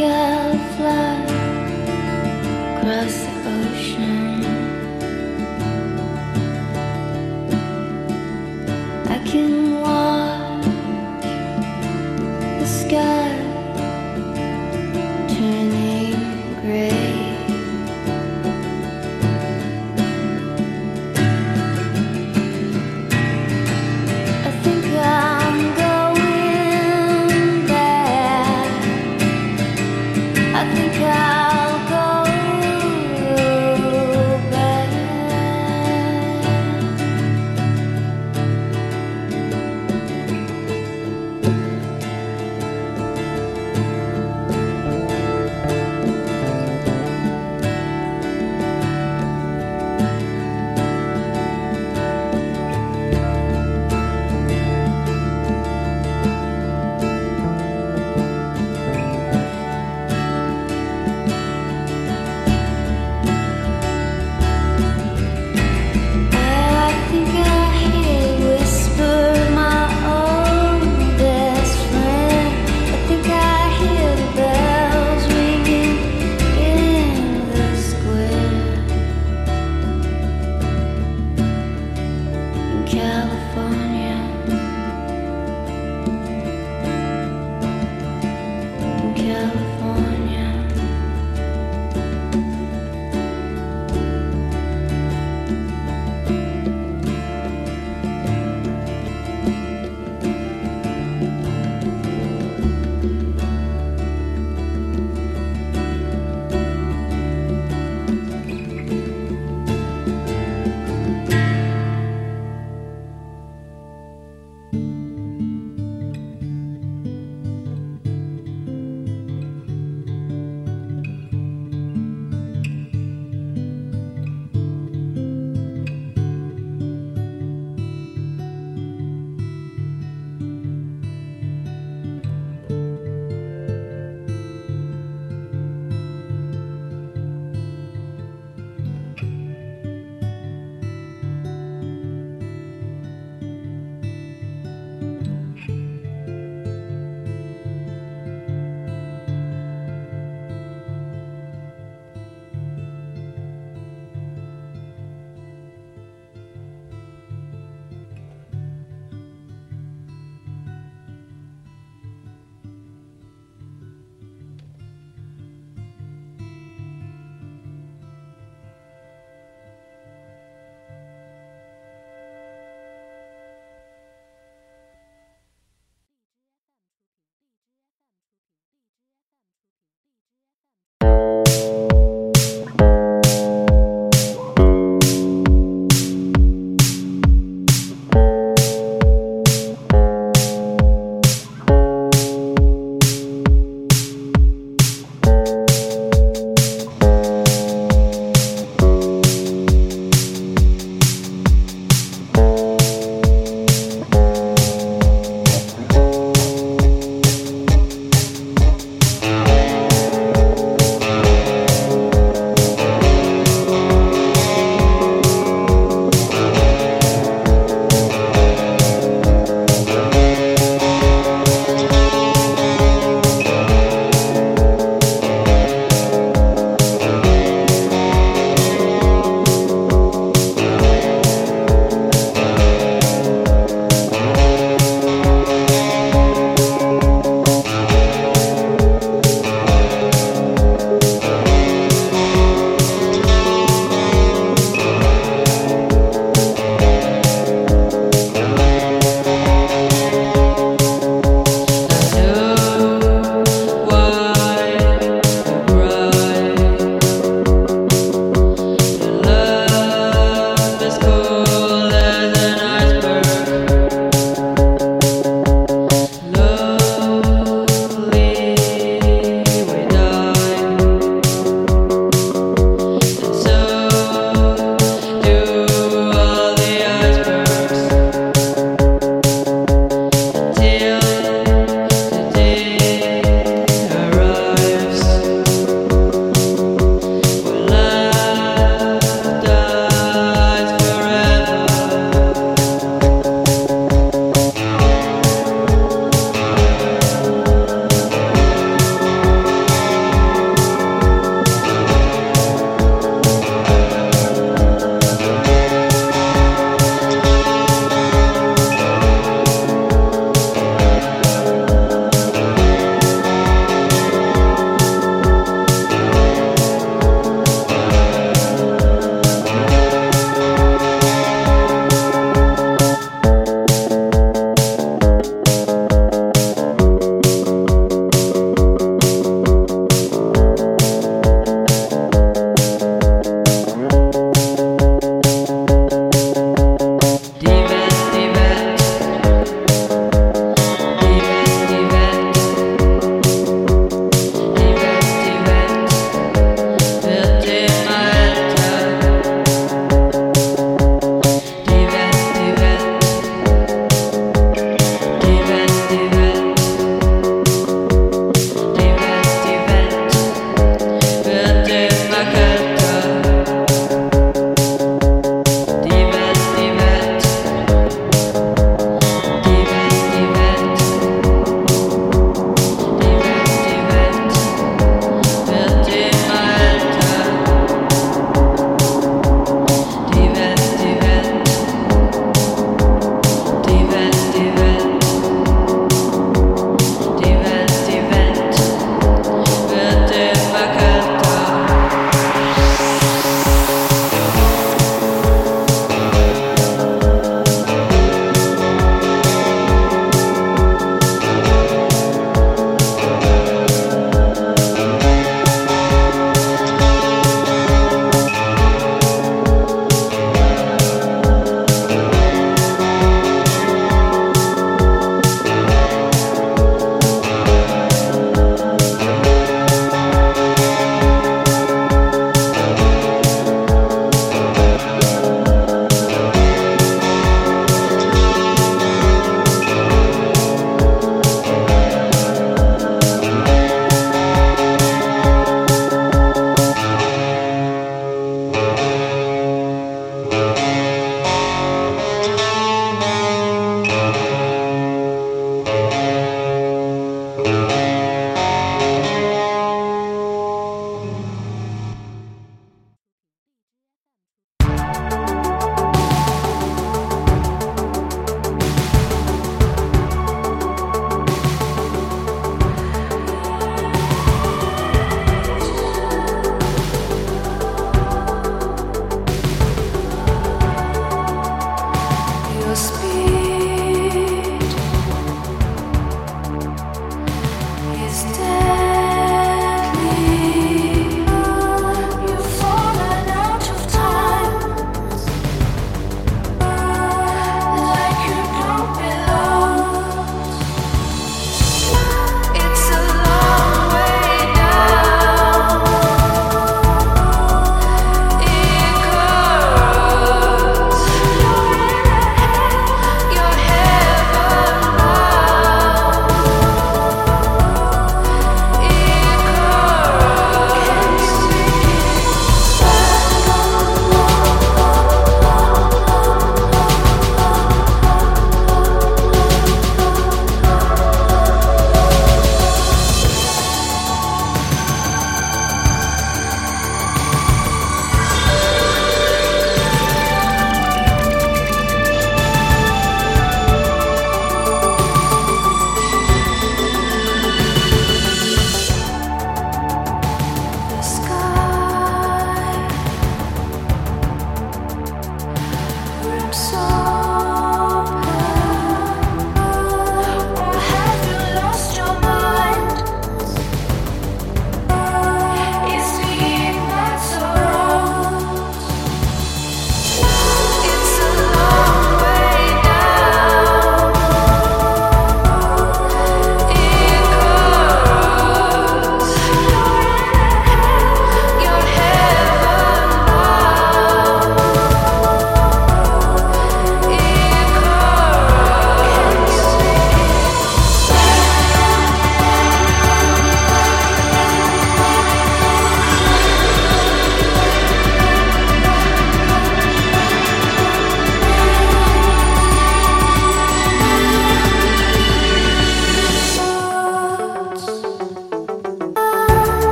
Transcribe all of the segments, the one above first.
天。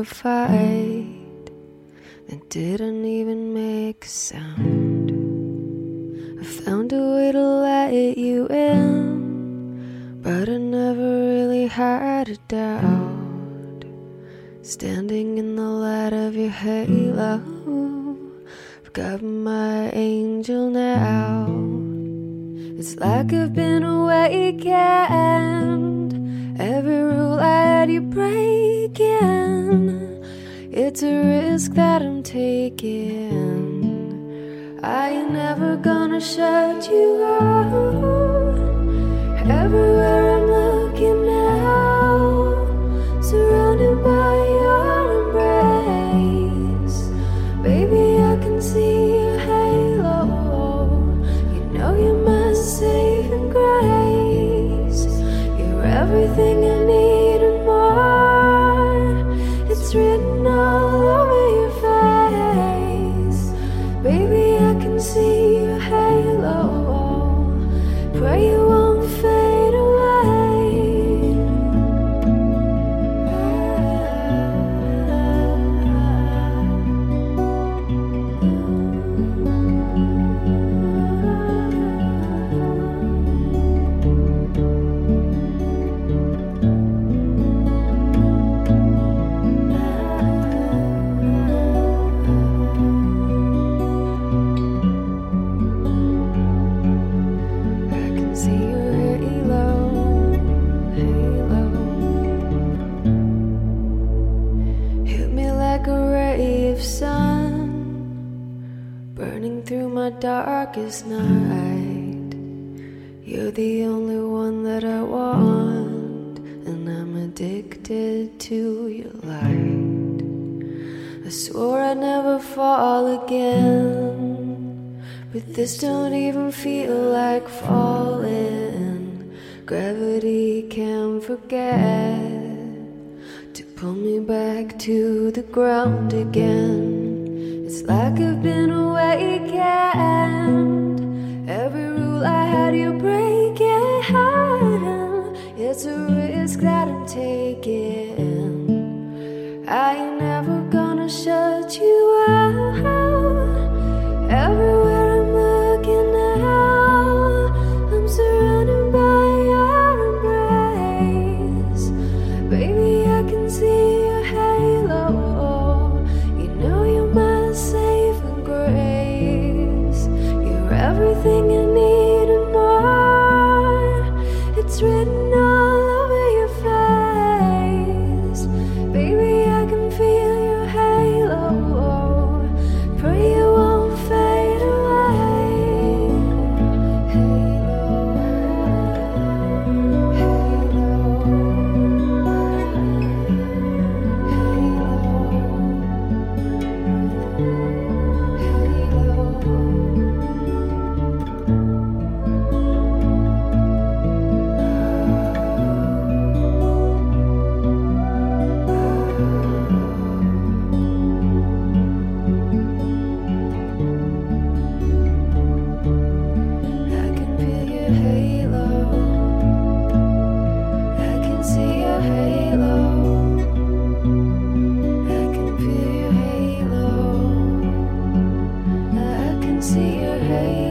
of five. risk that I'm taking. I ain't never gonna shut you out. Everywhere. was night. You're the only one that I want, and I'm addicted to your light. I swore I'd never fall again, but this don't even feel like falling. Gravity can forget to pull me back to the ground again. It's like I've been I see your hate.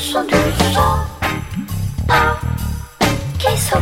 sono du så bra, okej så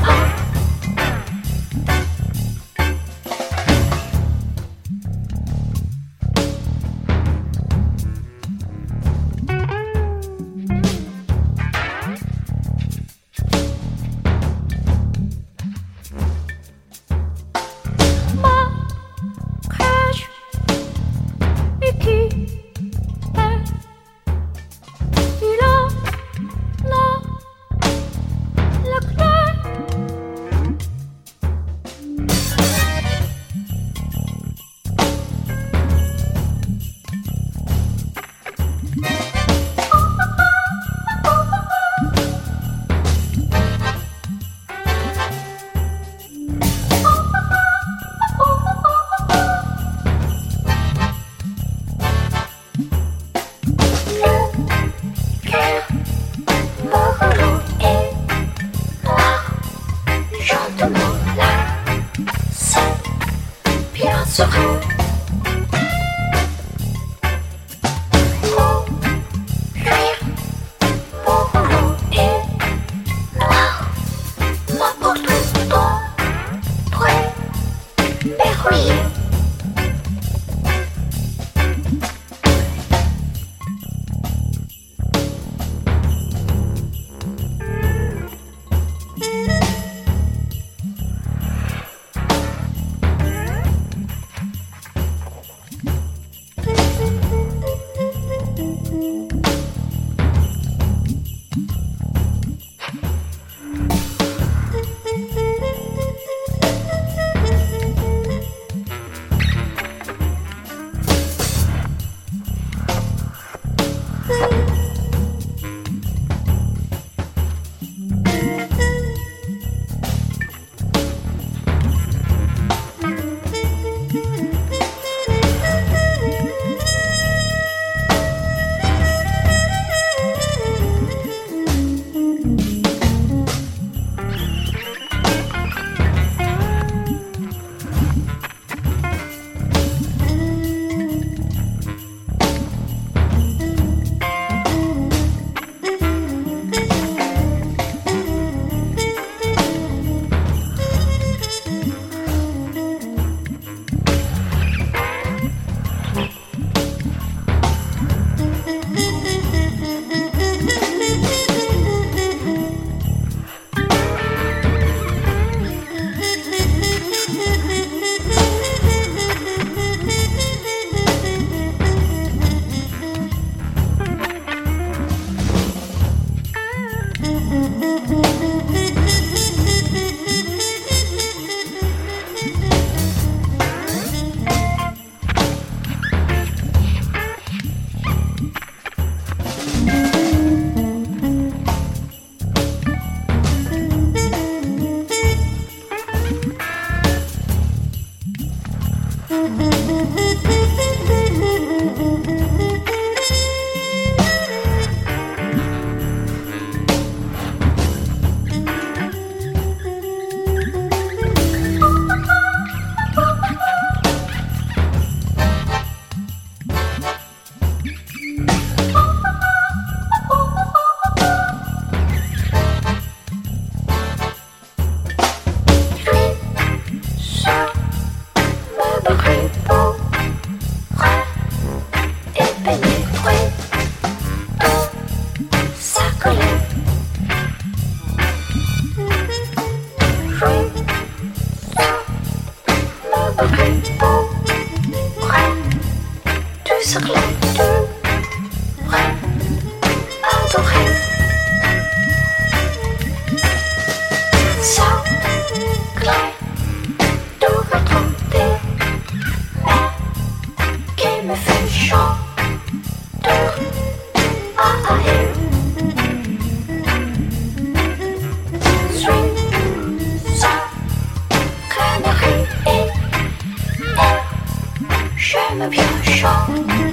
Thank you.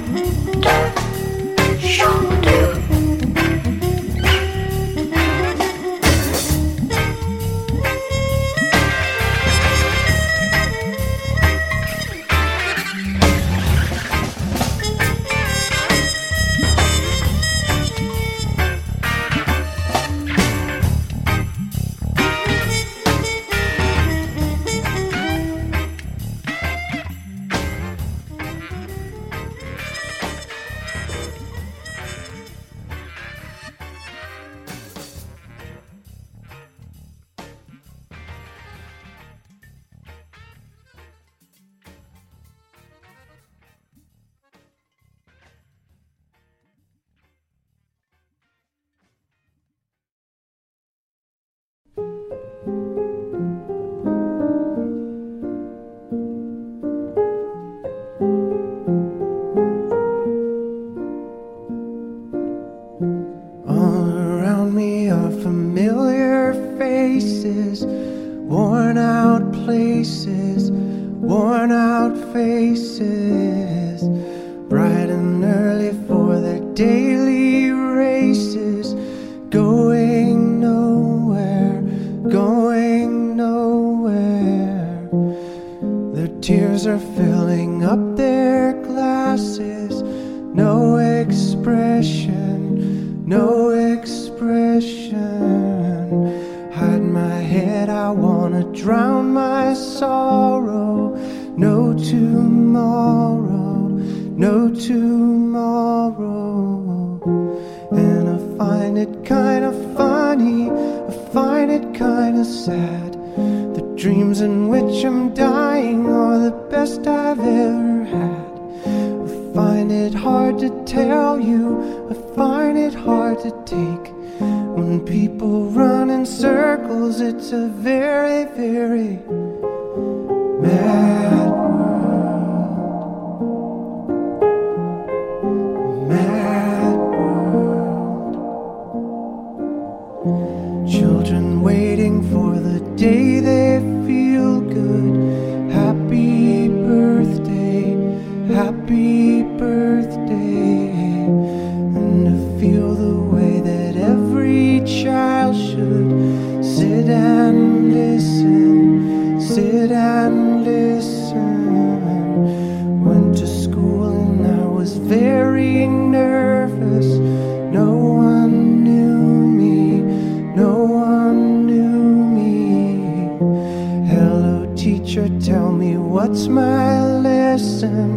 Children waiting for the day they feel. listen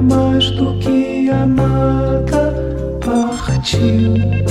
mais do que amada, partiu.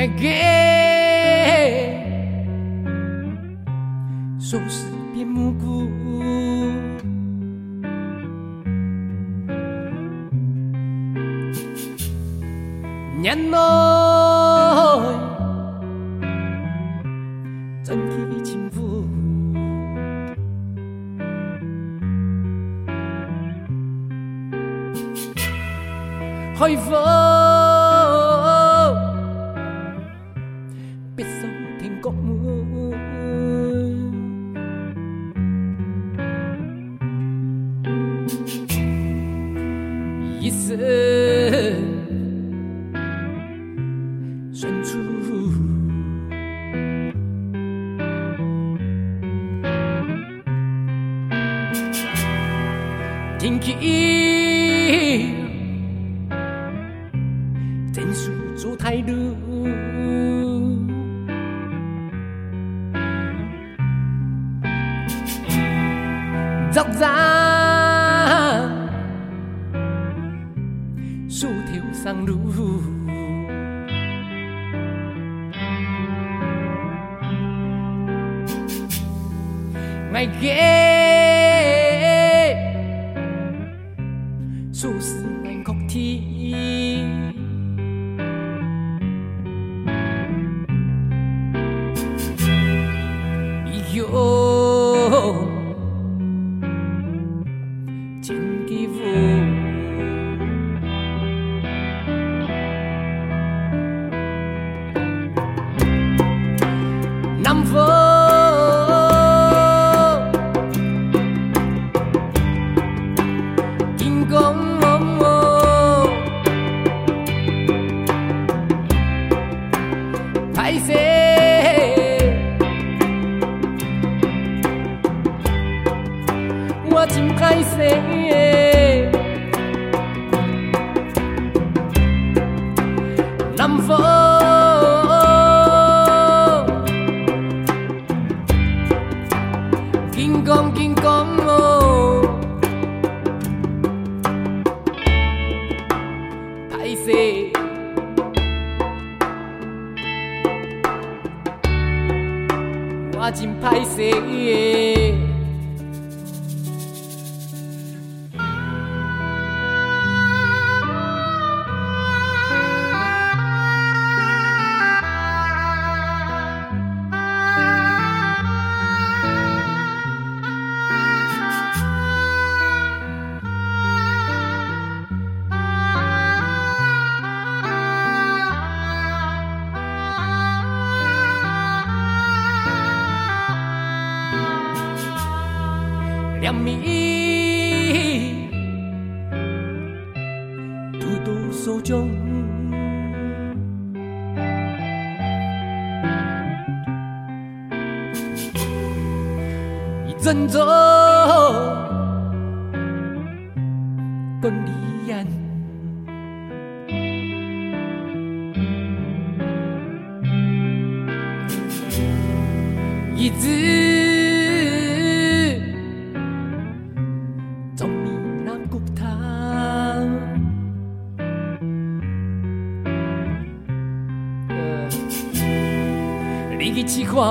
again. Biết sống thành có mưa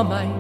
mamãe